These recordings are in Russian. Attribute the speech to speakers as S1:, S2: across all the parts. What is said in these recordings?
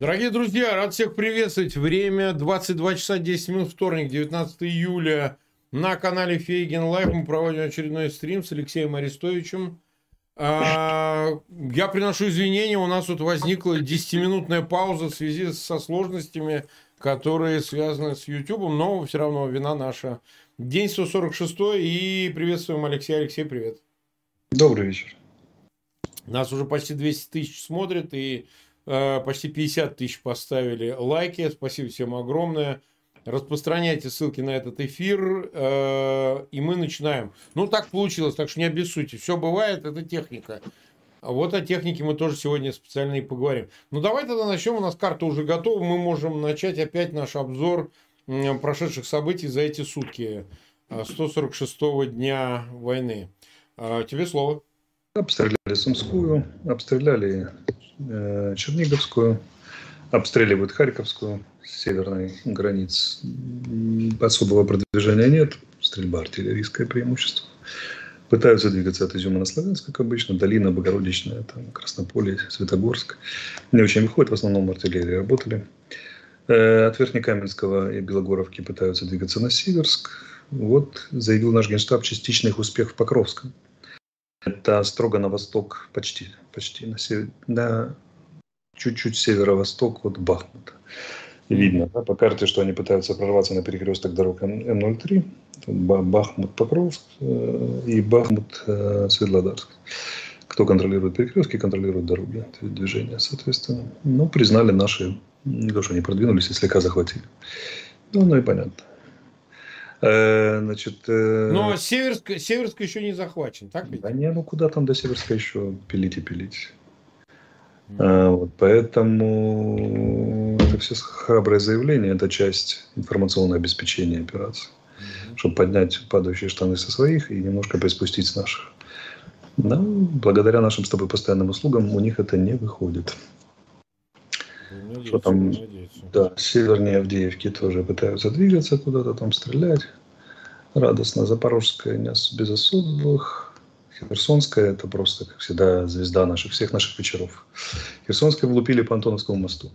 S1: Дорогие друзья, рад всех приветствовать. Время 22 часа 10 минут, вторник, 19 июля. На канале Фейгин Live мы проводим очередной стрим с Алексеем Арестовичем. А, я приношу извинения, у нас тут возникла 10-минутная пауза в связи со сложностями, которые связаны с YouTube, но все равно вина наша. День 146 и приветствуем Алексея. Алексей, привет.
S2: Добрый вечер.
S1: Нас уже почти 200 тысяч смотрят и почти 50 тысяч поставили лайки. Спасибо всем огромное. Распространяйте ссылки на этот эфир, э, и мы начинаем. Ну, так получилось, так что не обессудьте. Все бывает, это техника. Вот о технике мы тоже сегодня специально и поговорим. Ну, давай тогда начнем. У нас карта уже готова. Мы можем начать опять наш обзор прошедших событий за эти сутки 146-го э, дня войны. Тебе слово.
S2: Обстреляли Сумскую, обстреляли Э, Черниговскую, обстреливают Харьковскую, с северной границ. Особого продвижения нет, стрельба артиллерийское преимущество. Пытаются двигаться от Изюма на Славянск, как обычно, долина Богородичная, там, Краснополе, Светогорск. Не очень выходит, в основном артиллерии работали. Э, от Верхнекаменского и Белогоровки пытаются двигаться на Сиверск. Вот заявил наш генштаб частичный их успех в Покровском. Это строго на восток, почти, почти на, север, на чуть-чуть северо-восток от Бахмута. Видно да, по карте, что они пытаются прорваться на перекресток дорог М03, Бахмут-Покровск э, и Бахмут-Светлодарск. Кто контролирует перекрестки, контролирует дороги, движения, соответственно. Ну, признали наши, не то, что они продвинулись, и слегка захватили. Ну, ну и понятно.
S1: Э, значит, э... Но Северск, Северск еще не захвачен, так ведь?
S2: Да не, ну куда там до Северска еще пилить и пилить. Mm. А, вот, поэтому это все храброе заявление, это часть информационного обеспечения операции. Mm-hmm. Чтобы поднять падающие штаны со своих и немножко приспустить с наших. Но благодаря нашим с тобой постоянным услугам у них это не выходит. Надеюсь, что там, да, севернее Авдеевки тоже пытаются двигаться куда-то там стрелять. Радостно. Запорожская не без особых. Херсонская это просто, как всегда, звезда наших, всех наших вечеров. Херсонская влупили по Антоновскому мосту.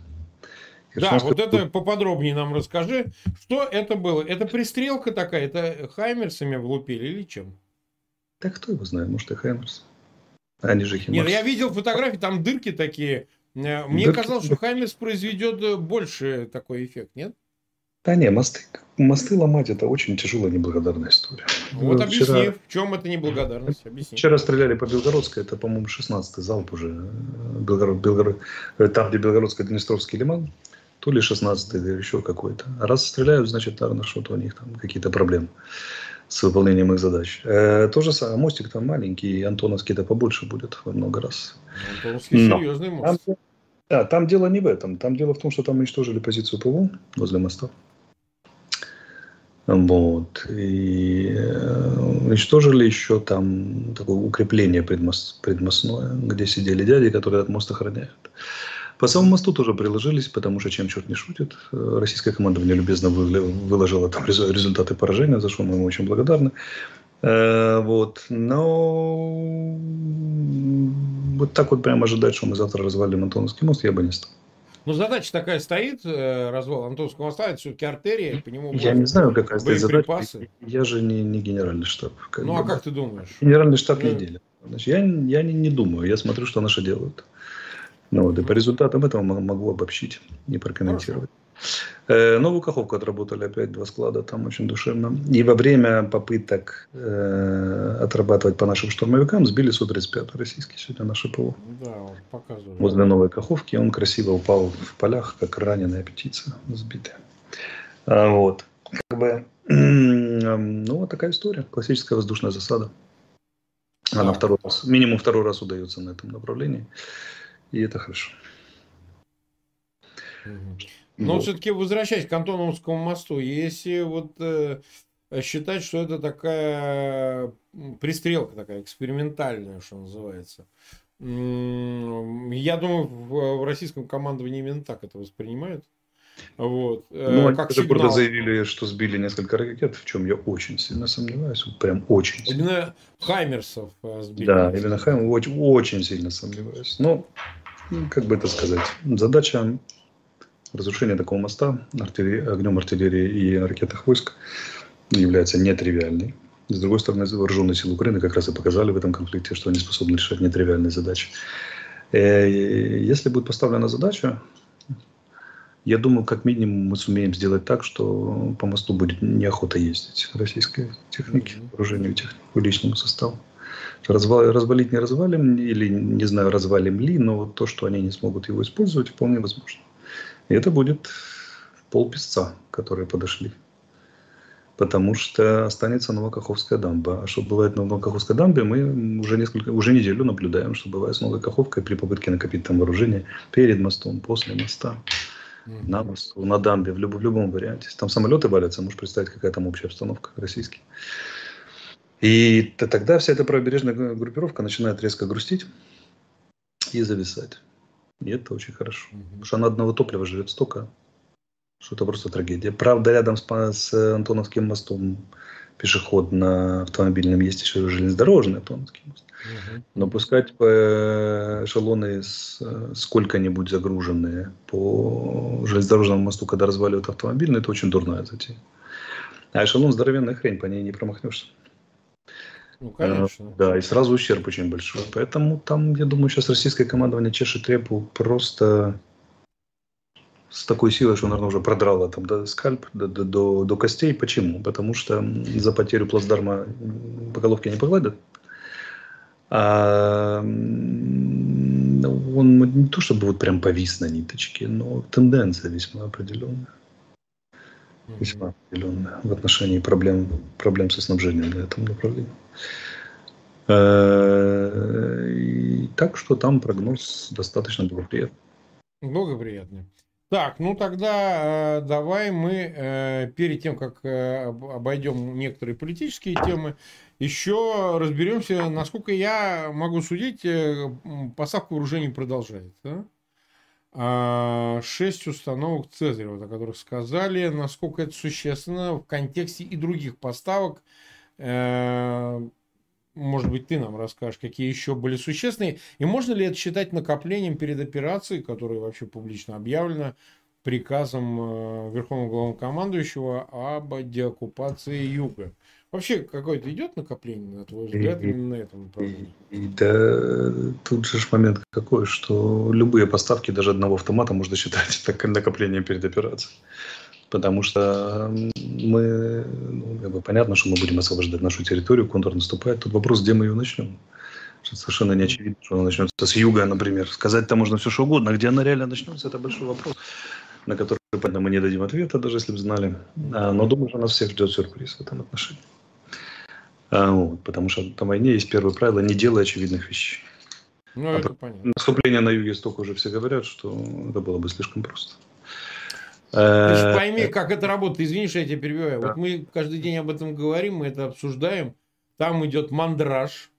S1: Да, вот это поподробнее нам расскажи. Что это было? Это пристрелка такая? Это хаймерсами влупили или чем?
S2: Да кто его знает, может и хаймерс. Они же
S1: Химарс. Нет, я видел фотографии, там дырки такие мне да, казалось, что Хаймерс произведет э, больше такой эффект, нет?
S2: Да не, мосты, мосты ломать это очень тяжелая неблагодарная история.
S1: Вот вчера, объясни, в чем это неблагодарность? Объясни.
S2: Вчера стреляли по Белгородской, это, по-моему, 16-й залп уже. Э, Белгород, Белгород, там, где Белгородский Днестровский лиман, то ли 16-й, или еще какой-то. А раз стреляют, значит, наверное, что-то у них там какие-то проблемы с выполнением их задач. Э, то же самое, мостик там маленький, Антоновский-то побольше будет во много раз.
S1: Антоновский Но. серьезный мост.
S2: Там, да, там дело не в этом. Там дело в том, что там уничтожили позицию ПВО возле моста. Вот. И э, уничтожили еще там такое укрепление предмост, предмостное, где сидели дяди, которые от моста охраняют. По самому мосту тоже приложились, потому что чем черт не шутит. Э, российское командование любезно выложило там результаты поражения, за что мы ему очень благодарны. Э, вот. Но вот так вот прямо ожидать, что мы завтра развалим Антоновский мост, я бы не стал.
S1: Ну, задача такая стоит, э, развал Антонского моста, это все-таки артерия, по нему
S2: Я не знаю, какая стоит задача. Я же не, не генеральный штаб.
S1: ну, бы. а как ты думаешь?
S2: Генеральный штаб ну... не делит. Значит, я, я не, не думаю, я смотрю, что наши делают. Ну, вот, и по результатам этого могу обобщить и прокомментировать. Э, новую Каховку отработали опять два склада, там очень душевно. И во время попыток э, отрабатывать по нашим штурмовикам сбили Су-35 российский сегодня наше ПВО. Да, вот показывали. Возле Новой Каховки он красиво упал в полях, как раненая птица сбитая. А, вот. Как бы, ну, вот такая история. Классическая воздушная засада. Она да. второй раз, минимум второй раз удается на этом направлении. И это хорошо.
S1: Но вот. все-таки возвращаясь к Антоновскому мосту, если вот э, считать, что это такая пристрелка такая экспериментальная, что называется, я думаю, в, российском командовании именно так это воспринимают. Вот.
S2: Э, ну, как они сигнал. заявили, что сбили несколько ракет, в чем я очень сильно сомневаюсь. Прям очень
S1: сильно. Именно Хаймерсов э,
S2: сбили. Да, именно Хаймерсов очень, очень сильно сомневаюсь. Но, как бы это сказать, задача Разрушение такого моста артиллерии, огнем артиллерии и ракетных войск является нетривиальной. С другой стороны, вооруженные силы Украины как раз и показали в этом конфликте, что они способны решать нетривиальные задачи. Э, если будет поставлена задача, я думаю, как минимум мы сумеем сделать так, что по мосту будет неохота ездить российской техники, вооружению техники, личному составу. Развал, развалить не развалим, или не знаю, развалим ли, но вот то, что они не смогут его использовать, вполне возможно. И это будет полпесца, которые подошли. Потому что останется Новокаховская дамба. А что бывает на Новокаховской дамбе, мы уже несколько, уже неделю наблюдаем, что бывает с Новокаховкой при попытке накопить там вооружение перед мостом, после моста, на мосту, на дамбе, в, люб, в любом варианте. Там самолеты валятся, можешь представить, какая там общая обстановка российская. И тогда вся эта правобережная группировка начинает резко грустить и зависать. И это очень хорошо. Угу. Потому что она одного топлива жрет столько, что это просто трагедия. Правда, рядом с, с Антоновским мостом пешеход на автомобильном есть еще железнодорожный Антоновский мост. Угу. Но пускать по эшелоны с, сколько-нибудь загруженные по железнодорожному мосту, когда разваливают автомобиль, это очень дурная затея. А эшелон здоровенная хрень, по ней не промахнешься. Ну, конечно. Э, да, и сразу ущерб очень большой. Поэтому там, я думаю, сейчас российское командование чешет репу просто с такой силой, что, наверное, уже продрало там до скальп, до, до, до, до костей. Почему? Потому что за потерю плацдарма по головке не погладят. А он не то чтобы вот прям повис на ниточке, но тенденция весьма определенная. Весьма определенная в отношении проблем, проблем со снабжением на этом направлении. Э, и так что там прогноз достаточно благоприятный.
S1: Благоприятный. Так, ну тогда э, давай мы э, перед тем, как э, обойдем некоторые политические темы, еще разберемся, насколько я могу судить, э, поставка вооружений продолжается. Да? Шесть установок Цезарева, о которых сказали, насколько это существенно в контексте и других поставок. Может быть, ты нам расскажешь, какие еще были существенные. И можно ли это считать накоплением перед операцией, которая вообще публично объявлена приказом э, Верховного Главнокомандующего об деоккупации Юга? Вообще какое-то идет накопление, на твой взгляд, и, именно на этом направлении?
S2: И, да, тут же момент какой, что любые поставки даже одного автомата можно считать так, накоплением перед операцией потому что мы, ну, как бы понятно, что мы будем освобождать нашу территорию, контур наступает. Тут вопрос, где мы ее начнем. Совершенно не очевидно, что она начнется с юга, например. Сказать-то можно все что угодно, а где она реально начнется, это большой вопрос, на который, понятно, мы не дадим ответа, даже если бы знали. А, но думаю, что нас всех ждет сюрприз в этом отношении. А, вот, потому что на войне есть первое правило – не делай очевидных вещей. Ну, а это понятно. Наступление на юге столько уже все говорят, что это было бы слишком просто.
S1: Ты же э, пойми, как это работает. Извини, что я тебя перебиваю. Да. Вот мы каждый день об этом говорим, мы это обсуждаем. Там идет мандраж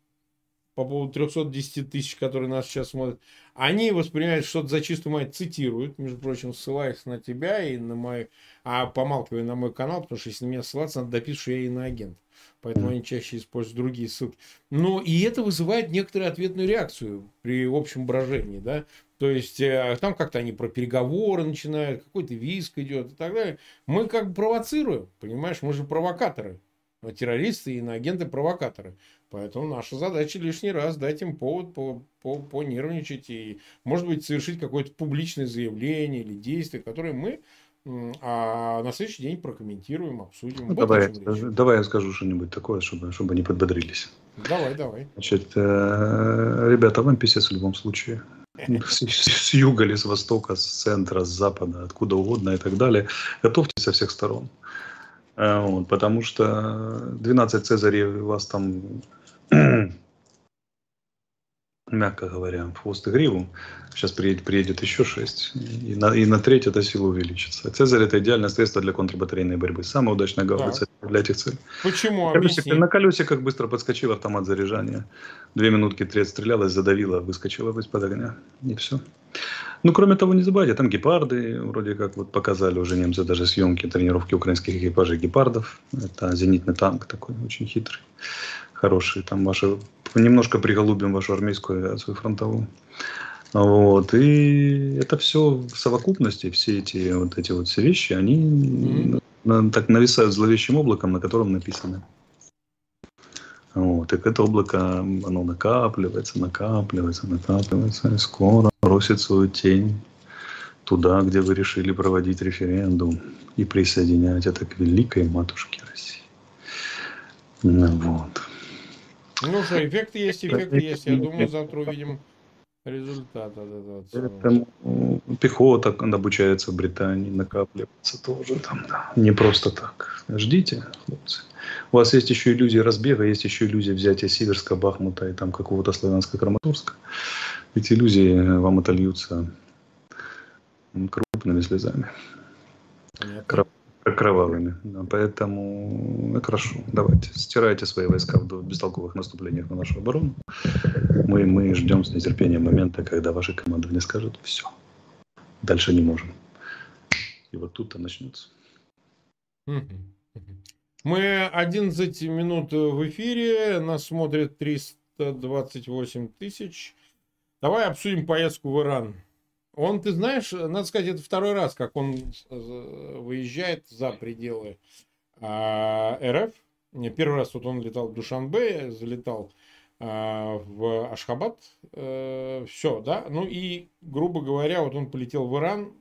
S1: по поводу 310 тысяч, которые нас сейчас смотрят. Они воспринимают что-то за чистую мать, цитируют, между прочим, ссылаясь на тебя и на мой, а помалкивая на мой канал, потому что если на меня ссылаться, надо дописать, что я иноагент. Поэтому они чаще используют другие ссылки. Но и это вызывает некоторую ответную реакцию при общем брожении. Да? То есть э, там как-то они про переговоры начинают, какой-то виск идет и так далее. Мы как бы провоцируем, понимаешь, мы же провокаторы. Террористы и иноагенты-провокаторы. Поэтому наша задача лишний раз дать им повод по, по, понервничать и, может быть, совершить какое-то публичное заявление или действие, которое мы а на следующий день прокомментируем, обсудим.
S2: Ну, давай, давай я скажу что-нибудь такое, чтобы, чтобы они подбодрились.
S1: Давай, давай.
S2: Значит, э, ребята, вам писец в любом случае. С, с юга или с востока, с центра, с запада, откуда угодно и так далее. Готовьтесь со всех сторон. Э, вот, потому что 12 Цезарей у вас там мягко говоря, в хвост и гриву. Сейчас приедет, приедет еще шесть. И на, и на треть эта сила увеличится. Цезарь – это идеальное средство для контрбатарейной борьбы. Самая удачная гаубица да. для этих целей.
S1: Почему?
S2: Колесик, на колесиках быстро подскочил автомат заряжания. Две минутки треть стрелялась, задавила, выскочила из-под огня. И все. Ну, кроме того, не забывайте, там гепарды, вроде как вот показали уже немцы даже съемки, тренировки украинских экипажей гепардов. Это зенитный танк такой, очень хитрый, хороший. Там ваши, немножко приголубим вашу армейскую авиацию фронтовую. Вот, и это все в совокупности, все эти вот эти вот все вещи, они mm-hmm. на, так нависают зловещим облаком, на котором написано. Вот, и это облако, оно накапливается, накапливается, накапливается, и скоро бросит свою тень туда, где вы решили проводить референдум и присоединять это к великой матушке России. Вот.
S1: Ну что, эффект есть, эффект есть. Я думаю, завтра увидим результат от этого.
S2: Пехота обучается в Британии, накапливается тоже там, да. Не просто так. Ждите, хлопцы. У вас есть еще иллюзия разбега, есть еще иллюзия взятия Сиверска, Бахмута и там какого-то славянска Краматорска. Эти иллюзии вам отольются крупными слезами. Понятно кровавыми. Да, поэтому ну, хорошо, давайте, стирайте свои войска в бестолковых наступлениях на нашу оборону. Мы, мы ждем с нетерпением момента, когда ваши командование скажут все. Дальше не можем. И вот тут-то начнется.
S1: Мы 11 минут в эфире, нас смотрит 328 тысяч. Давай обсудим поездку в Иран. Он, ты знаешь, надо сказать, это второй раз, как он э, выезжает за пределы а, РФ. Первый раз вот он летал в Душанбе, залетал а, в Ашхабад. А, все, да. Ну и, грубо говоря, вот он полетел в Иран,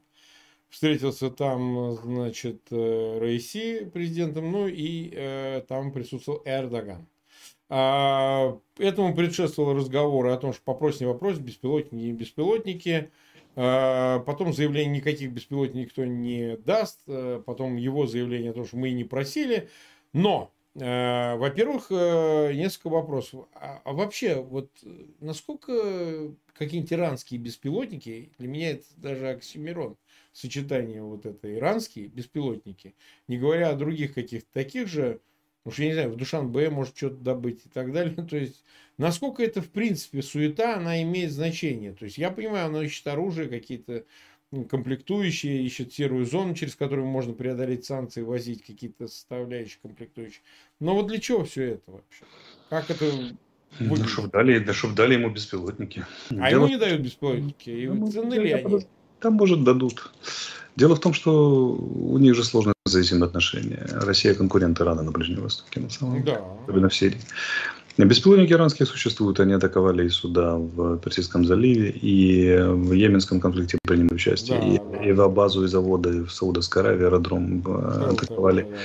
S1: встретился там, значит, э, Раиси президентом, ну и э, там присутствовал Эрдоган. А, этому предшествовал разговор о том, что вопрос не вопрос, беспилотники и беспилотники – потом заявление никаких беспилотников никто не даст. А, потом его заявление о том, что мы не просили. Но, а, во-первых, э, несколько вопросов. А вообще, вот насколько какие-нибудь иранские беспилотники, для меня это даже оксимирон, сочетание вот это иранские беспилотники, не говоря о других каких-то таких же, Потому что, я не знаю, в Душанбе может что-то добыть и так далее. То есть, насколько это, в принципе, суета, она имеет значение. То есть, я понимаю, она ищет оружие, какие-то комплектующие, ищет серую зону, через которую можно преодолеть санкции, возить какие-то составляющие комплектующие. Но вот для чего все это вообще? Как это
S2: выглядит? Да чтоб дали, да чтоб дали ему беспилотники.
S1: А Дело... ему не дают беспилотники. И ну, цены ли они?
S2: Там, может, дадут. Дело в том, что у них же сложные зависимые отношения. Россия конкурент Ирана на Ближнем Востоке, на самом деле. Да. Особенно в Сирии. Беспилотники иранские существуют, они атаковали и суда в Персидском заливе, и в Йеменском конфликте приняли участие, да, и, да. и в базу и заводы в Саудовской Аравии, аэродром да, атаковали, да, да.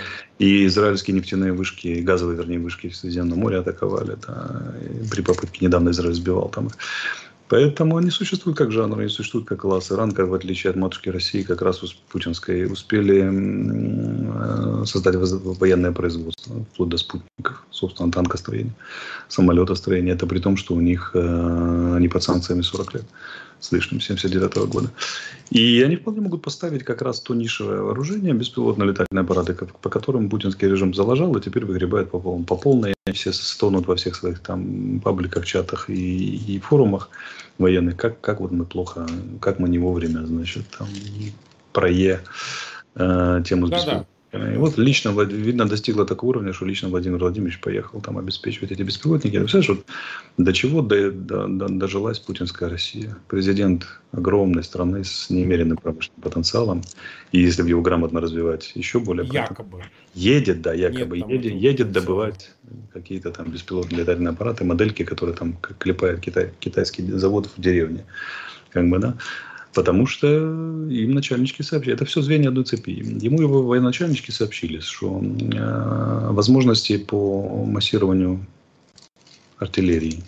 S2: и израильские нефтяные вышки, газовые, вернее, вышки в Средиземном море атаковали, да, при попытке недавно Израиль сбивал там Поэтому они существуют как жанр, они существуют как класс. Иран, как в отличие от матушки России, как раз путинской, успели э, создать военное производство, вплоть до спутников, собственно, танкостроения, самолетостроения. Это при том, что у них э, они под санкциями 40 лет с лишним, 79 -го года. И они вполне могут поставить как раз то нишевое вооружение, беспилотные летательные аппараты, по которым путинский режим заложил, и теперь выгребает по, полной, по полной. Все стонут во всех своих там пабликах, чатах и, и форумах военных, как, как вот мы плохо, как мы не вовремя, значит, там, про Е э, тему с беспилотниками. И вот лично, видно, достигло такого уровня, что лично Владимир Владимирович поехал там обеспечивать эти беспилотники. Ты представляешь, вот до чего до, до, до, дожилась путинская Россия? Президент огромной страны с неимеренным промышленным потенциалом. И если бы его грамотно развивать, еще более...
S1: Якобы.
S2: Едет, да, якобы Нет, едет, едет добывать какие-то там беспилотные летательные аппараты, модельки, которые там клепает китай, китайский завод в деревне. Как бы, да. Потому что им начальнички сообщили. Это все звенья одной цепи. Ему его военачальнички сообщили, что э, возможности по массированию артиллерии,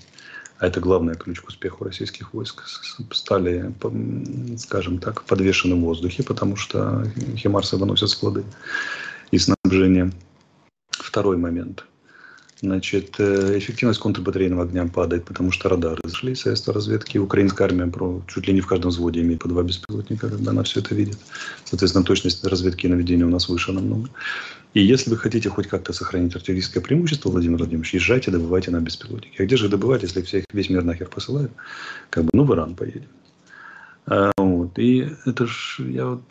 S2: а это главный ключ к успеху российских войск, стали, скажем так, подвешены в воздухе, потому что химарсы выносят склады и снабжение. Второй момент – Значит, э, эффективность контрбатарейного огня падает, потому что радары зашли с разведки. Украинская армия про, чуть ли не в каждом взводе имеет по два беспилотника, когда она все это видит. Соответственно, точность разведки и наведения у нас выше намного. И если вы хотите хоть как-то сохранить артиллерийское преимущество, Владимир Владимирович, езжайте, добывайте на беспилотники. А где же добывать, если всех, весь мир нахер посылают? Как бы, ну, в Иран поедем. А, вот. И это ж, я вот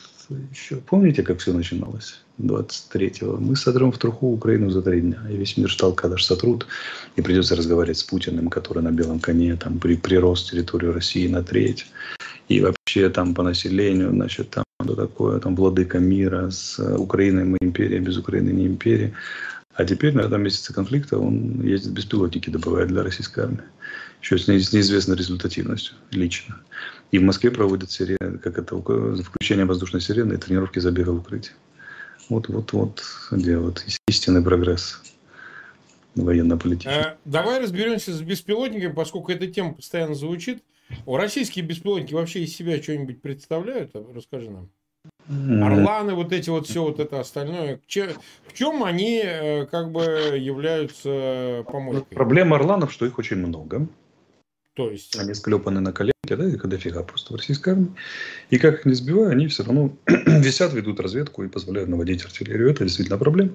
S2: еще, помните, как все начиналось? 23-го. Мы сотрем в труху Украину за три дня. И весь мир ждал, когда же сотрут. И придется разговаривать с Путиным, который на белом коне там при, прирост территорию России на треть. И вообще там по населению, значит, там что такое, там владыка мира с Украиной мы империя, без Украины не империя. А теперь на этом месяце конфликта он ездит беспилотники, добывает для российской армии. Еще с неизвестной результативностью лично. И в Москве проводят серии, как это, включение воздушной сирены и тренировки забега в укрытие. Вот, вот, вот, где вот истинный прогресс военно-политический.
S1: А, давай разберемся с беспилотниками, поскольку эта тема постоянно звучит. О, российские беспилотники вообще из себя что-нибудь представляют? Расскажи нам. Орланы, вот эти вот все вот это остальное. В чем они э, как бы являются помойкой?
S2: Проблема орланов, что их очень много.
S1: То есть?
S2: Они склепаны на коленке, да, их дофига просто в российской армии. И как их не сбивая, они все равно висят, ведут разведку и позволяют наводить артиллерию. Это действительно проблема.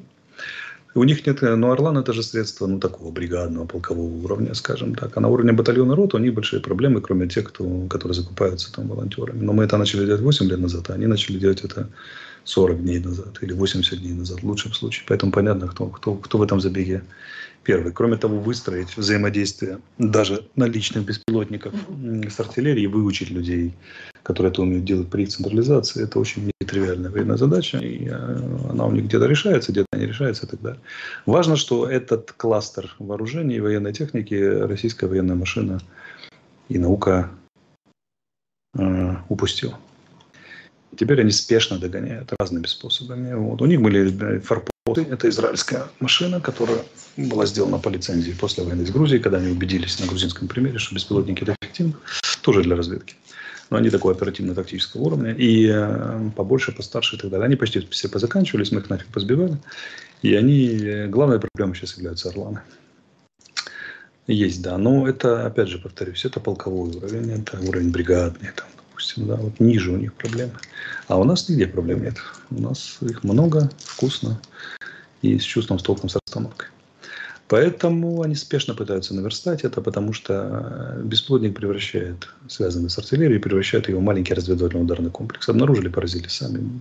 S2: У них нет, но Орлан это же средство, ну, такого бригадного, полкового уровня, скажем так. А на уровне батальона рот у них большие проблемы, кроме тех, кто, которые закупаются там волонтерами. Но мы это начали делать 8 лет назад, а они начали делать это 40 дней назад или 80 дней назад в лучшем случае. Поэтому понятно, кто, кто, кто в этом забеге первый. Кроме того, выстроить взаимодействие даже наличных беспилотников с артиллерией, выучить людей, которые это умеют делать при их централизации, это очень нетривиальная военная задача, и э, она у них где-то решается, где-то не решается и так далее. Важно, что этот кластер вооружений и военной техники российская военная машина и наука э, упустила. Теперь они спешно догоняют разными способами. Вот. У них были форпосты. Это израильская машина, которая была сделана по лицензии после войны с Грузией, когда они убедились на грузинском примере, что беспилотники это эффективно, тоже для разведки. Но они такого оперативно-тактического уровня. И э, побольше, постарше и так далее. Они почти все позаканчивались, мы их нафиг позбивали. И они, э, главной проблемой сейчас являются орланы. Есть, да. Но это, опять же, повторюсь, это полковой уровень, это уровень бригадный, там, допустим, да, вот ниже у них проблемы. А у нас нигде проблем нет. У нас их много, вкусно и с чувством, с толком, с расстановкой. Поэтому они спешно пытаются наверстать это, потому что э, бесплодник превращает, связанный с артиллерией, превращает его в маленький разведывательный ударный комплекс. Обнаружили, поразили сами.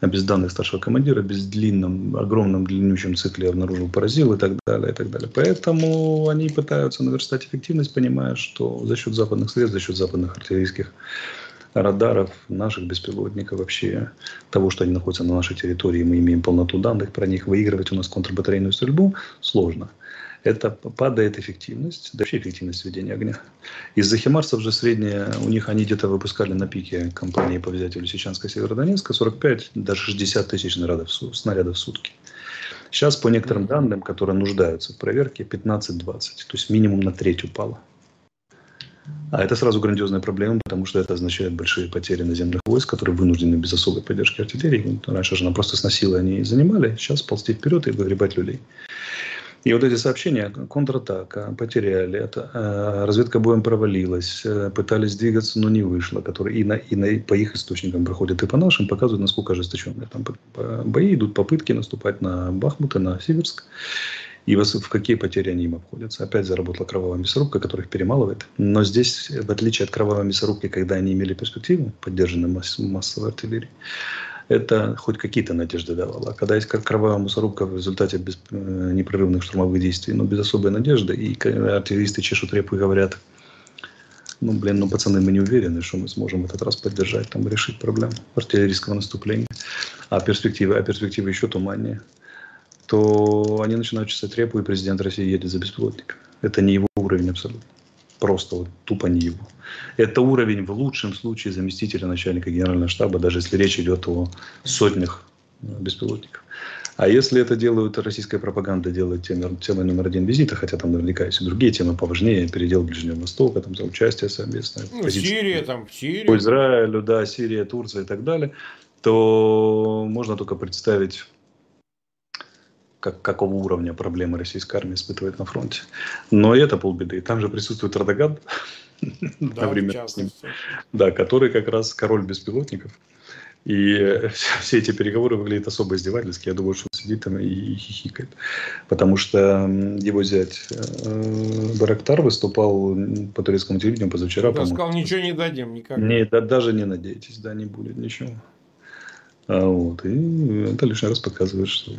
S2: А без данных старшего командира, без длинном, огромном длиннющем цикле обнаружил, поразил и так далее, и так далее. Поэтому они пытаются наверстать эффективность, понимая, что за счет западных средств, за счет западных артиллерийских радаров, наших беспилотников, вообще того, что они находятся на нашей территории, мы имеем полноту данных про них, выигрывать у нас контрбатарейную стрельбу сложно. Это падает эффективность, да вообще эффективность ведения огня. Из-за химарсов же средняя, у них они где-то выпускали на пике компании по взятию Лисичанска Северодонецка 45, даже 60 тысяч снарядов, снарядов в сутки. Сейчас по некоторым данным, которые нуждаются в проверке, 15-20. То есть минимум на треть упало. А это сразу грандиозная проблема, потому что это означает большие потери наземных войск, которые вынуждены без особой поддержки артиллерии. Раньше же она просто сносила, они занимали, сейчас ползти вперед и выгребать людей. И вот эти сообщения, контратака, потеряли это, э, разведка боем провалилась, э, пытались двигаться, но не вышло, которые и, на, и на, по их источникам проходят, и по нашим, показывают, насколько ожесточенные там бои идут, попытки наступать на Бахмут и на Северск. И в какие потери они им обходятся. Опять заработала кровавая мясорубка, которая их перемалывает. Но здесь, в отличие от кровавой мясорубки, когда они имели перспективу, поддержанной масс- массовой артиллерии, это хоть какие-то надежды давало. А когда есть как кровавая мясорубка в результате без, э, непрерывных штурмовых действий, но без особой надежды, и артиллеристы чешут репу и говорят, ну, блин, ну, пацаны, мы не уверены, что мы сможем в этот раз поддержать, там, решить проблему артиллерийского наступления. А перспективы, а перспективы еще туманнее то они начинают чесать репу, и президент России едет за беспилотниками. Это не его уровень абсолютно. Просто вот тупо не его. Это уровень в лучшем случае заместителя начальника генерального штаба, даже если речь идет о сотнях э, беспилотников. А если это делают, российская пропаганда делает темой, темой номер один визита, хотя там наверняка есть и другие темы поважнее, передел Ближнего Востока, там за участие совместное.
S1: Ну, Сирия, там, Сирия. По
S2: Израилю, да, Сирия, Турция и так далее, то можно только представить как, какого уровня проблемы российской армии испытывает на фронте. Но это полбеды. Там же присутствует Эрдоган, да, ним, да, который как раз король беспилотников. И все эти переговоры выглядят особо издевательски. Я думаю, что он сидит там и хихикает. Потому что его зять э, Барактар выступал по турецкому телевидению позавчера.
S1: Он сказал, ничего не дадим никак.
S2: Не, да, даже не надейтесь, да, не будет ничего. А, вот, и это лишний раз показывает, что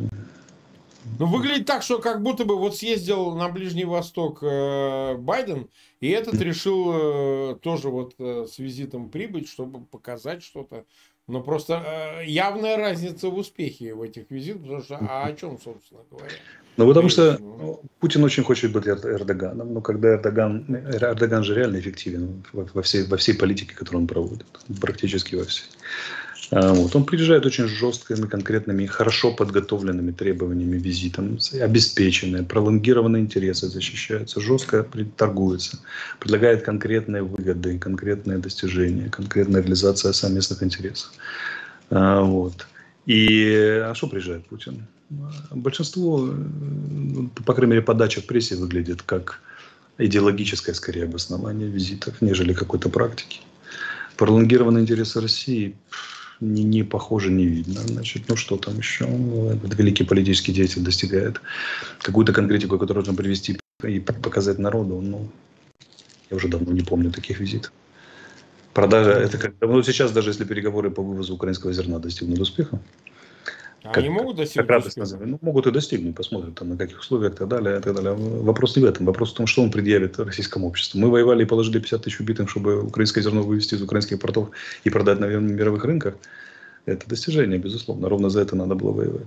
S1: ну, выглядит так, что как будто бы вот съездил на Ближний Восток э, Байден, и этот решил э, тоже вот э, с визитом прибыть, чтобы показать что-то. Но просто э, явная разница в успехе в этих визитах, потому что а о чем, собственно говоря?
S2: Ну, потому что ну, Путин очень хочет быть Эрдоганом, но когда Эрдоган, Эрдоган же реально эффективен во всей, во всей политике, которую он проводит, практически во всей. А, вот. Он приезжает очень жесткими, конкретными, хорошо подготовленными требованиями визитом, обеспеченные, пролонгированные интересы защищаются, жестко торгуется, предлагает конкретные выгоды, конкретные достижения, конкретная реализация совместных интересов. А, вот. И а что приезжает Путин? Большинство, ну, по крайней мере, подача в прессе выглядит как идеологическое, скорее, обоснование визитов, нежели какой-то практики. Пролонгированные интересы России не, не похоже, не видно. Значит, ну что там еще? Этот великий политический деятель достигает какую-то конкретику, которую нужно привести и показать народу. Ну, я уже давно не помню таких визитов. Продажа, это как, ну, сейчас даже если переговоры по вывозу украинского зерна достигнут успеха,
S1: как, Они могут достигнуть
S2: как успеха? Ну, могут и достигнуть, посмотрят там, на каких условиях и так далее, и так далее. Вопрос не в этом. Вопрос в том, что он предъявит российскому обществу. Мы воевали и положили 50 тысяч убитым, чтобы украинское зерно вывести из украинских портов и продать на мировых рынках. Это достижение, безусловно. Ровно за это надо было воевать.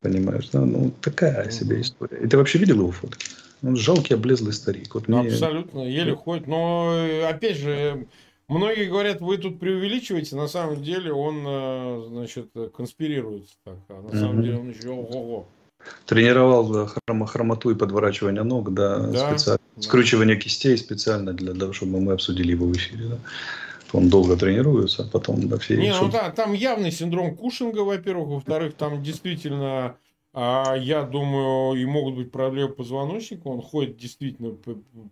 S2: Понимаешь, да? Ну, такая себе история. И ты вообще видел его фотки? Он жалкий, облезлый старик.
S1: Вот мне... Абсолютно, еле ходит. Но, опять же, Многие говорят, вы тут преувеличиваете, на самом деле он, э, значит, конспирирует. Так, а на самом деле он еще ого-го.
S2: Тренировал хром, хромоту и подворачивание ног, да, да, специально. Да. Скручивание кистей специально для того, чтобы мы обсудили его в эфире. Да. Он долго тренируется, а потом да, все.
S1: Не, ну да, там явный синдром Кушинга, во-первых, во-вторых, там действительно, а, я думаю, и могут быть проблемы позвоночника. Он ходит действительно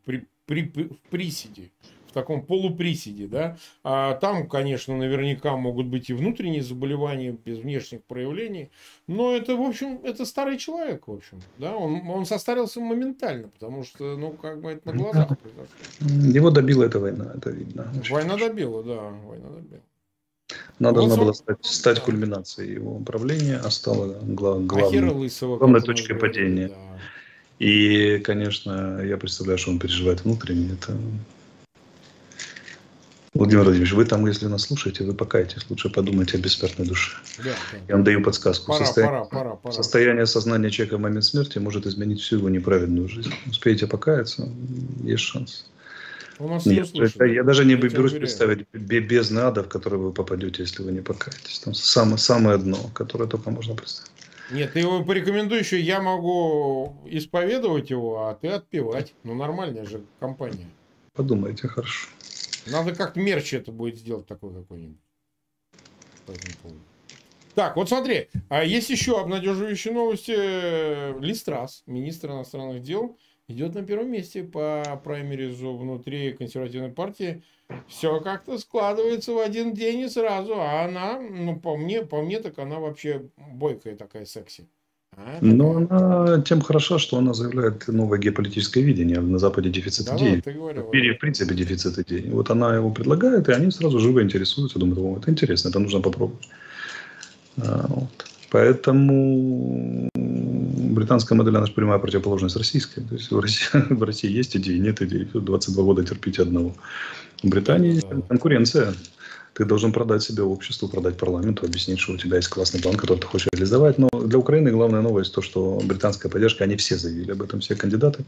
S1: при, при, при, в приседе в таком полуприседе, да. А там, конечно, наверняка могут быть и внутренние заболевания без внешних проявлений, но это, в общем, это старый человек, в общем, да, он, он состарился моментально, потому что, ну, как бы это на глазах произошло.
S2: Его добила эта война, это видно.
S1: Война добила, да, война добила.
S2: Она должна была стать, стать кульминацией его правления, а стала глав, главной, Лысого, главной точкой падения. Да. И, конечно, я представляю, что он переживает внутренне. Это Владимир Владимирович, вы там, если нас слушаете, вы покайтесь, лучше подумайте о бессмертной душе. Да, да. Я вам даю подсказку. Пора, состояние, пора, пора, пора. состояние сознания человека в момент смерти может изменить всю его неправедную жизнь. Успеете покаяться, есть шанс. У нас Нет, это, я даже не я берусь представить без ада, в который вы попадете, если вы не покаетесь. Там самое, самое дно, которое только можно представить.
S1: Нет, ты его порекомендуй еще, я могу исповедовать его, а ты отпевать. Ну, нормальная же компания.
S2: Подумайте, хорошо.
S1: Надо как-то мерч это будет сделать такой какой-нибудь. Так, вот смотри, а есть еще обнадеживающие новости. Листрас, министр иностранных дел, идет на первом месте по праймеризу внутри консервативной партии. Все как-то складывается в один день и сразу. А она, ну, по мне, по мне, так она вообще бойкая такая секси.
S2: Но она тем хороша, что она заявляет новое геополитическое видение. На Западе дефицит да, идей. В мире, в принципе, дефицит идей. Вот она его предлагает, и они сразу живо интересуются. Думают, о, это интересно, это нужно попробовать. А, вот. Поэтому британская модель, она же прямая противоположность российской. То есть в России, в России есть идеи, нет идей. 22 года терпите одного. В Британии да. конкуренция. Ты должен продать себе обществу, продать парламенту, объяснить, что у тебя есть классный план, который ты хочешь реализовать. Но для Украины главная новость то, что британская поддержка, они все заявили об этом, все кандидаты,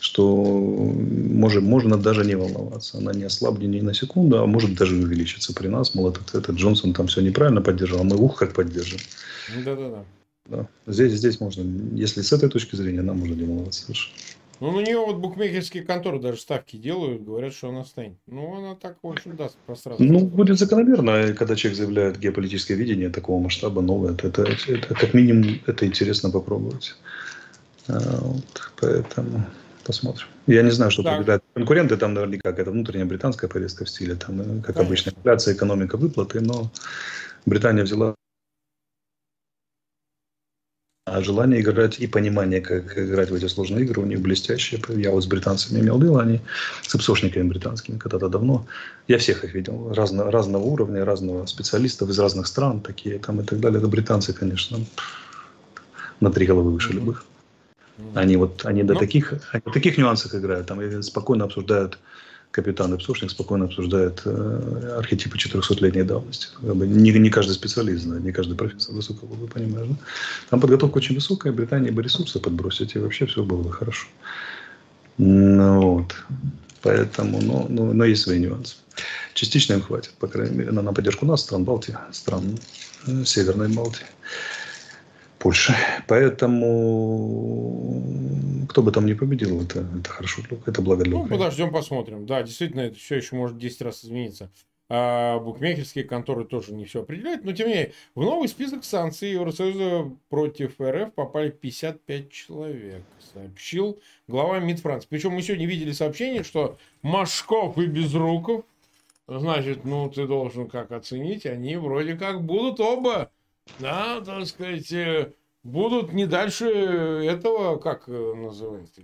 S2: что может, можно даже не волноваться. Она не ослабнет ни на секунду, а может даже увеличиться при нас. Мол, этот, этот Джонсон там все неправильно поддержал, а мы ух как поддержим. Да-да-да. Да. Здесь, здесь можно, если с этой точки зрения, нам можно не волноваться совершенно.
S1: Ну, на нее вот букмекерские конторы даже ставки делают, говорят, что она станет. Ну, она так, в общем, даст пространство.
S2: Ну, будет закономерно, когда человек заявляет геополитическое видение такого масштаба новое. Это, это, это как минимум, это интересно попробовать. А, вот, поэтому посмотрим. Я не знаю, что так. победят конкуренты, там наверняка какая-то внутренняя британская повестка в стиле, там, э, как Конечно. обычно, инфляция, экономика, выплаты, но Британия взяла А желание играть и понимание, как играть в эти сложные игры, у них блестящее. Я вот с британцами имел дело, они с псошниками британскими когда-то давно. Я всех их видел, разно, разного уровня, разного специалистов из разных стран, такие там и так далее. Это британцы, конечно, на три головы выше любых. Они вот, они до ну. таких, они до таких нюансах играют, там спокойно обсуждают капитан и псушник спокойно обсуждает э, архетипы 400-летней давности. Не, не каждый специалист знает, не каждый профессор высокого, вы понимаете. Да? Там подготовка очень высокая, Британия бы ресурсы подбросить, и вообще все было бы хорошо. Ну, вот. Поэтому, но, но, но есть свои нюансы. Частично им хватит, по крайней мере, на, на поддержку нас, стран Балтии, стран э, Северной Балтии. Польши. Поэтому кто бы там ни победил, это, это хорошо, это благо для
S1: Ну, подождем, посмотрим. Да, действительно, это все еще может 10 раз измениться. А букмекерские конторы тоже не все определяют. Но, тем не менее, в новый список санкций Евросоюза против РФ попали 55 человек, сообщил глава МИД Франции. Причем мы сегодня видели сообщение, что Машков и Безруков, значит, ну, ты должен как оценить, они вроде как будут оба да, так сказать, э, будут не дальше этого, как э, называется,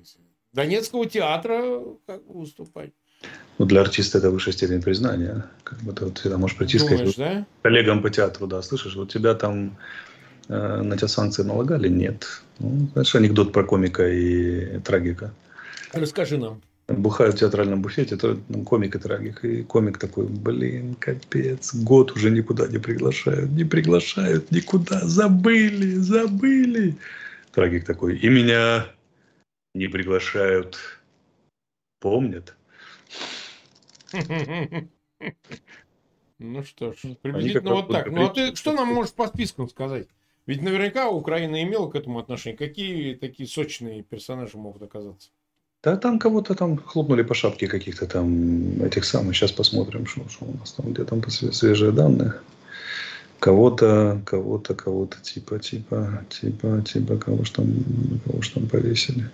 S1: Донецкого театра как выступать.
S2: Ну, для артиста это высшая степень признания. Как бы ты вот всегда можешь прийти сказать да? коллегам по театру, да, слышишь, вот тебя там э, на тебя санкции налагали? Нет. Ну, знаешь, анекдот про комика и трагика.
S1: Расскажи нам
S2: бухают в театральном буфете, то ну, комик и трагик. И комик такой, блин, капец, год уже никуда не приглашают, не приглашают никуда, забыли, забыли. Трагик такой, и меня не приглашают, помнят.
S1: Ну что ж, приблизительно вот так. Ну а ты что нам можешь по спискам сказать? Ведь наверняка Украина имела к этому отношение. Какие такие сочные персонажи могут оказаться?
S2: Да там кого-то там хлопнули по шапке каких-то там этих самых. Сейчас посмотрим, что, что у нас там, где там свежие данные. Кого-то, кого-то, кого-то типа, типа, типа, типа, кого ж там, кого ж там повесили.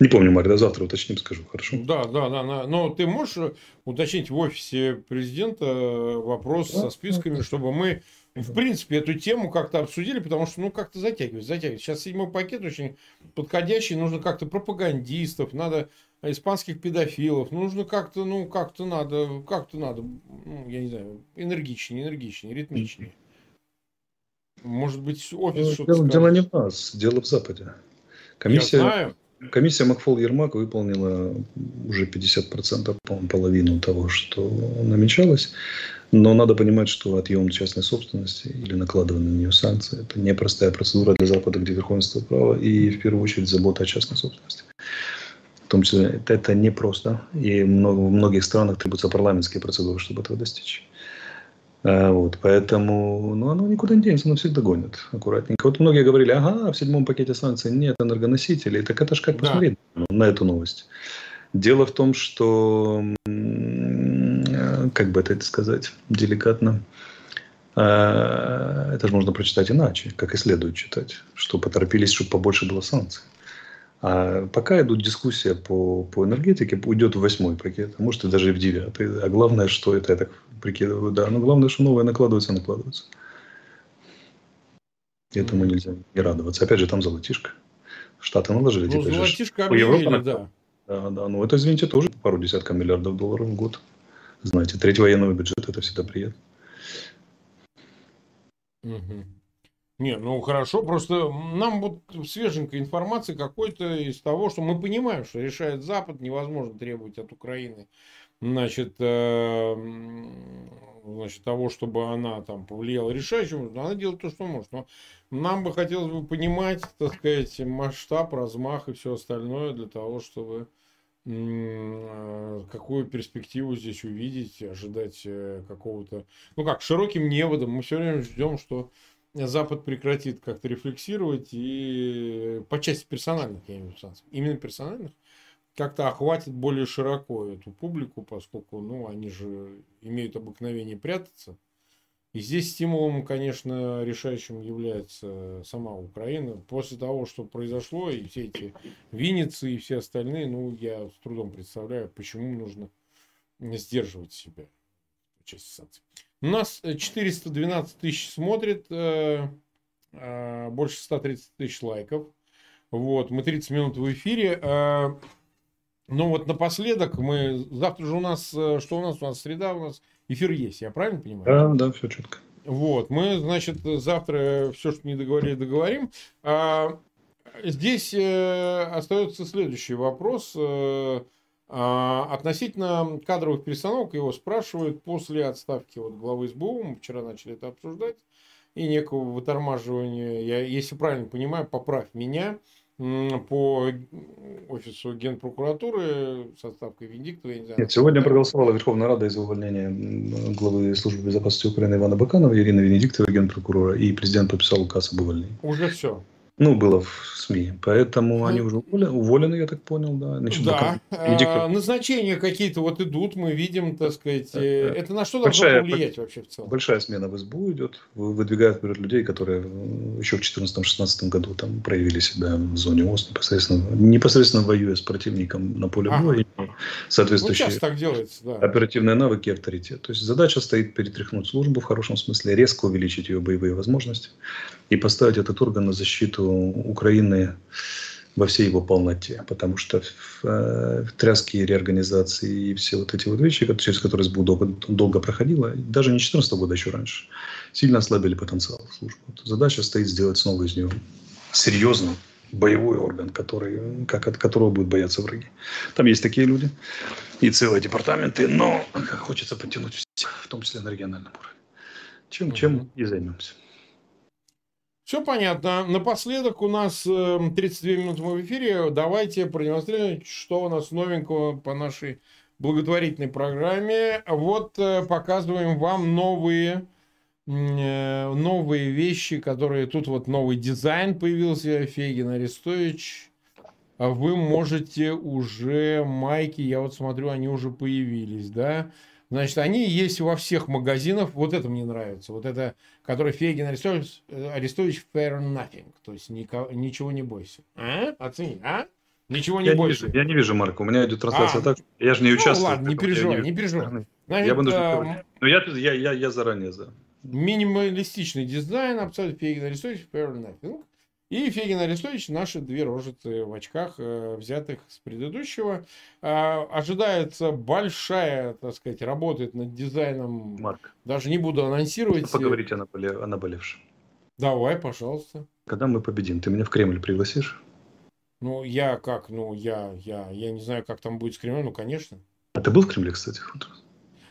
S2: Не помню, Марь, до завтра уточним, скажу, хорошо?
S1: Да, да, да. да. Но ты можешь уточнить в офисе президента вопрос да, со списками, да. чтобы мы в принципе, эту тему как-то обсудили, потому что, ну, как-то затягивать, затягивать. Сейчас седьмой пакет очень подходящий, нужно как-то пропагандистов, надо испанских педофилов, нужно как-то, ну, как-то надо, как-то надо, ну, я не знаю, энергичнее, энергичнее, ритмичнее. Может быть, офис
S2: ну, что-то дело, дело не в нас, дело в Западе. Комиссия, я знаю. Комиссия Макфол-Ермак выполнила уже 50%, по-моему, половину того, что намечалось. Но надо понимать, что отъем частной собственности или накладывание на нее санкции – это непростая процедура для Запада, где верховенство права и, в первую очередь, забота о частной собственности. В том числе это, это непросто. И много, в многих странах требуются парламентские процедуры, чтобы этого достичь. А, вот, поэтому ну, оно никуда не денется, оно всегда гонит аккуратненько. Вот многие говорили, ага, в седьмом пакете санкций нет энергоносителей. Так это ж как да. посмотреть на эту новость. Дело в том, что как бы это сказать деликатно, а, это же можно прочитать иначе, как и следует читать, что поторопились, чтобы побольше было санкций. А пока идут дискуссия по, по энергетике, уйдет в восьмой пакет, а может и даже и в девятый. А главное, что это, я так прикидываю, да, но главное, что новое накладывается, накладывается. Этому нельзя не радоваться. Опять же, там золотишко. Штаты наложили.
S1: Ну, золотишко объявили, Европа,
S2: да. Да, да. Ну, это, извините, тоже пару десятков миллиардов долларов в год. Знаете, треть военного бюджета – это всегда приятно.
S1: Угу. Не, ну хорошо, просто нам вот свеженькая информация какой-то из того, что мы понимаем, что решает Запад, невозможно требовать от Украины, значит, э, значит того, чтобы она там повлияла решающим, она делает то, что может. Но нам бы хотелось бы понимать, так сказать, масштаб, размах и все остальное для того, чтобы а, какую перспективу здесь увидеть, ожидать э, какого-то, ну как, широким неводом. Мы все время ждем, что Запад прекратит как-то рефлексировать и по части персональных, я имею в виду, именно персональных, как-то охватит более широко эту публику, поскольку, ну, они же имеют обыкновение прятаться. И здесь стимулом, конечно, решающим является сама Украина. После того, что произошло, и все эти Винницы и все остальные, ну, я с трудом представляю, почему нужно сдерживать себя в части санкций. У нас 412 тысяч смотрит. Э, э, больше 130 тысяч лайков. Вот, мы 30 минут в эфире. Э, ну вот напоследок мы... Завтра же у нас... Что у нас? У нас среда, у нас эфир есть, я правильно понимаю?
S2: Да, да, все четко.
S1: Вот, мы, значит, завтра все, что не договорили, договорим. А, здесь э, остается следующий вопрос. А, относительно кадровых перестановок его спрашивают после отставки вот главы СБУ. Мы вчера начали это обсуждать. И некого вытормаживания. Я, если правильно понимаю, поправь меня по офису Генпрокуратуры с отставкой Венедиктова. Я
S2: не знаю, Нет, сегодня проголосовала Верховная Рада из-за увольнения главы службы безопасности Украины Ивана Баканова, Ирины Венедиктова, генпрокурора, и президент подписал указ об увольнении.
S1: Уже все.
S2: Ну, было в СМИ. Поэтому ну, они уже уволены, уволены, я так понял, да.
S1: Значит, да. А, назначения какие-то вот идут, мы видим, так сказать. Э, э, это на что большая, должно повлиять вообще в целом?
S2: Большая смена в СБУ идет. Выдвигают вперед людей, которые еще в 2014-2016 году там проявили себя в зоне ОС, непосредственно, непосредственно воюя с противником на поле ага. боя. Соответствующие ну,
S1: так делается, да.
S2: оперативные навыки и авторитет. То есть задача стоит перетряхнуть службу в хорошем смысле, резко увеличить ее боевые возможности и поставить этот орган на защиту Украины во всей его полноте, потому что в, э, в тряске реорганизации и все вот эти вот вещи, через которые СБУ долго, долго проходила, даже не 2014 года, еще раньше, сильно ослабили потенциал службы. Вот задача стоит сделать снова из нее серьезный боевой орган, который, как, от которого будут бояться враги. Там есть такие люди и целые департаменты, но хочется подтянуть всех, в том числе на региональном уровне. Чем, чем и займемся.
S1: Все понятно. Напоследок у нас 32 эм, минуты в эфире. Давайте продемонстрируем, что у нас новенького по нашей благотворительной программе. Вот э, показываем вам новые э, новые вещи, которые тут вот новый дизайн появился, Фегин Арестович. А вы можете уже майки, я вот смотрю, они уже появились, да? Значит, они есть во всех магазинах. Вот это мне нравится. Вот это, который Фейгин Арестович, Арестович Fair Nothing. То есть никого, ничего не бойся. А? Оцени, а? Ничего не
S2: я
S1: бойся.
S2: Не вижу, я не вижу, Марк. У меня идет трансляция а, так. Я же не ну, участвую.
S1: ладно, не переживай, не, не переживай.
S2: Значит, я бы нужно Но я, я, я, я заранее за.
S1: Минималистичный дизайн, абсолютно Фейгин Арестович Fair Nothing. И Фегин Арестович, наши две рожицы в очках, э, взятых с предыдущего. А, ожидается большая, так сказать, работает над дизайном.
S2: Марк.
S1: Даже не буду анонсировать.
S2: Поговорить о, наболе... о наболевшем.
S1: Давай, пожалуйста.
S2: Когда мы победим, ты меня в Кремль пригласишь?
S1: Ну, я как, ну, я, я, я не знаю, как там будет с Кремлем, ну, конечно.
S2: А ты был в Кремле, кстати?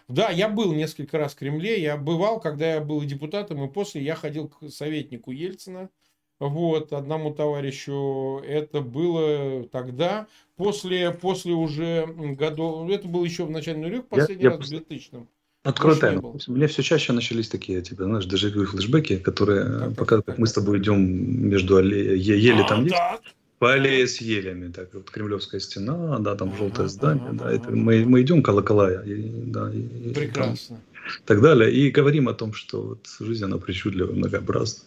S1: Да, я был несколько раз в Кремле. Я бывал, когда я был депутатом, и после я ходил к советнику Ельцина вот, одному товарищу. Это было тогда, после, после уже годов, это было еще в начале нулевых, последний я, раз я в 2000
S2: Открой тайну. Меня все чаще начались такие, типа, знаешь, дежавю флешбеки, которые так, показывают, как мы с тобой идем между алле... ели а, там да. есть, по аллее с елями, так вот Кремлевская стена, да, там желтое здание, да, это мы, мы идем колокола, и, да,
S1: и, прекрасно,
S2: там, так далее, и говорим о том, что вот жизнь она причудлива, многообразна.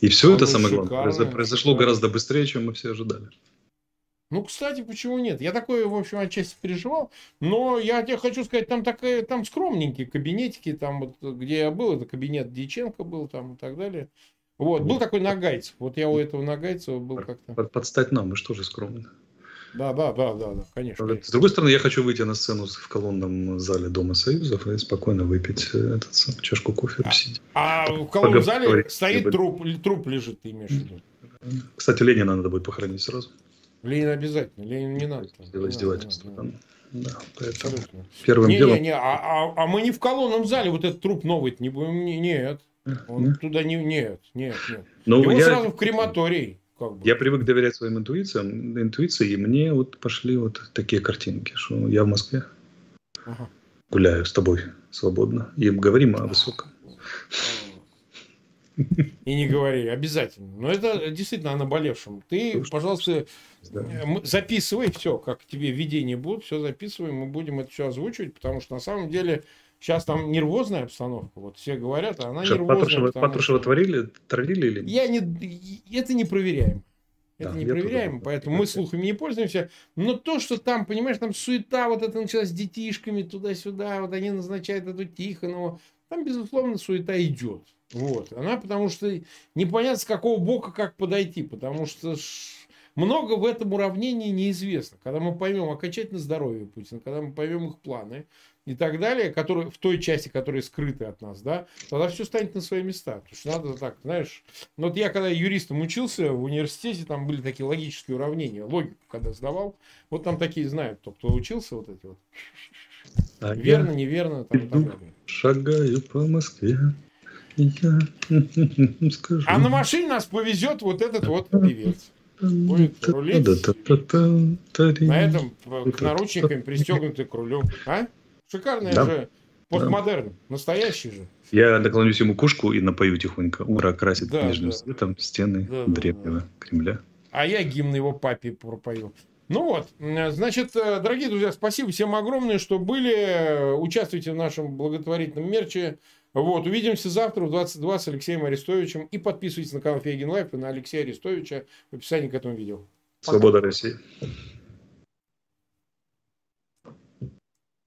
S2: И все а это, самое главное, шикарно, произошло шикарно. гораздо быстрее, чем мы все ожидали.
S1: Ну, кстати, почему нет? Я такое, в общем, отчасти переживал. Но я тебе хочу сказать, там такая, там скромненькие кабинетики, там вот, где я был, это кабинет Дьяченко был там и так далее. Вот, был такой Нагайцев. Вот я у этого Нагайцева был как-то.
S2: Под, подстать нам, мы же тоже скромные.
S1: Да, да, да, да, да, конечно.
S2: С другой стороны, я хочу выйти на сцену в колонном зале Дома Союзов и спокойно выпить э, этот, чашку кофе.
S1: А, а в колонном зале стоит труп, труп лежит, ты имеешь в виду?
S2: Кстати, Ленина надо будет похоронить сразу.
S1: Ленин обязательно, Ленин не надо.
S2: Сделать издевательство.
S1: Да, да, поэтому первым не, делом... Не, не, а, а, а мы не в колонном зале вот этот труп новый не будем, нет. Он нет? туда не, нет, нет, нет. Ну, Его я... сразу в крематорий.
S2: Как бы. Я привык доверять своим интуициям, интуиции, и мне вот пошли вот такие картинки, что я в Москве ага. гуляю с тобой свободно и говорим о высоком.
S1: И не говори, обязательно. Но это действительно о наболевшем. Ты, пожалуйста, записывай все, как тебе видения будут, все записываем, мы будем это все озвучивать, потому что на самом деле Сейчас там нервозная обстановка, вот все говорят, а она Что, нервозная.
S2: Патрушева, Патрушева что... творили, травили или
S1: Я не, это не проверяем. Это да, не проверяем, поэтому мы слухами не пользуемся. Но то, что там, понимаешь, там суета вот это началась с детишками туда-сюда, вот они назначают эту Тихонову, там, безусловно, суета идет. Вот. Она потому что непонятно, с какого бока как подойти, потому что много в этом уравнении неизвестно. Когда мы поймем окончательно здоровье Путина, когда мы поймем их планы и так далее, которые, в той части, которые скрыты от нас, да, тогда все станет на свои места. Потому что надо так, знаешь, ну вот я когда юристом учился в университете, там были такие логические уравнения, логику когда сдавал, вот там такие знают, кто, кто учился, вот эти вот. А Верно, неверно, там, и так далее.
S2: Шагаю по Москве. Я
S1: скажу. А на машине нас повезет вот этот вот певец. Будет рулить. На этом к наручникам пристегнутый к рулю. А? Шикарный да. же постмодерн. Да. Настоящий же.
S2: Я наклонюсь ему кушку и напою тихонько. Ура красит да, нижним да. светом стены да, древнего да. Кремля.
S1: А я гимн его папе пропою. Ну вот, значит, э, дорогие друзья, спасибо всем огромное, что были. Участвуйте в нашем благотворительном мерче. Вот, увидимся завтра в 22 с Алексеем Арестовичем. И подписывайтесь на канал Фейгин Live и на Алексея Арестовича в описании к этому видео.
S2: Пока. Свобода России.